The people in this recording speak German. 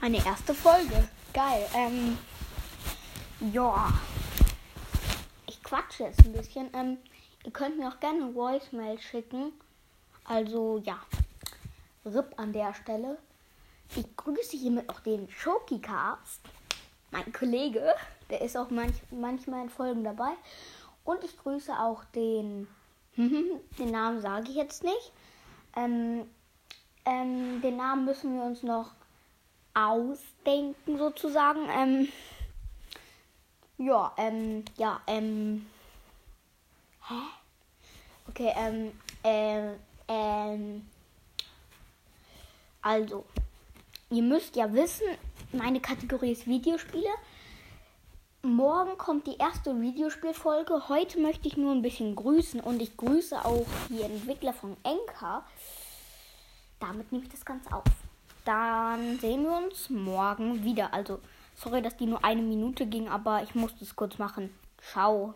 Meine erste Folge. Geil. Ähm, ja. Ich quatsche jetzt ein bisschen. Ähm, ihr könnt mir auch gerne eine Voicemail schicken. Also, ja. RIP an der Stelle. Ich grüße hiermit auch den Shokicast. Mein Kollege. Der ist auch manch, manchmal in Folgen dabei. Und ich grüße auch den. den Namen sage ich jetzt nicht. Ähm, ähm, den Namen müssen wir uns noch ausdenken, sozusagen. Ähm, ja, ähm, ja, ähm. Hä? Okay, ähm, ähm, ähm. Also, ihr müsst ja wissen, meine Kategorie ist Videospiele. Morgen kommt die erste Videospielfolge. Heute möchte ich nur ein bisschen grüßen und ich grüße auch die Entwickler von Enka. Damit nehme ich das Ganze auf. Dann sehen wir uns morgen wieder. Also, sorry, dass die nur eine Minute ging, aber ich musste es kurz machen. Ciao.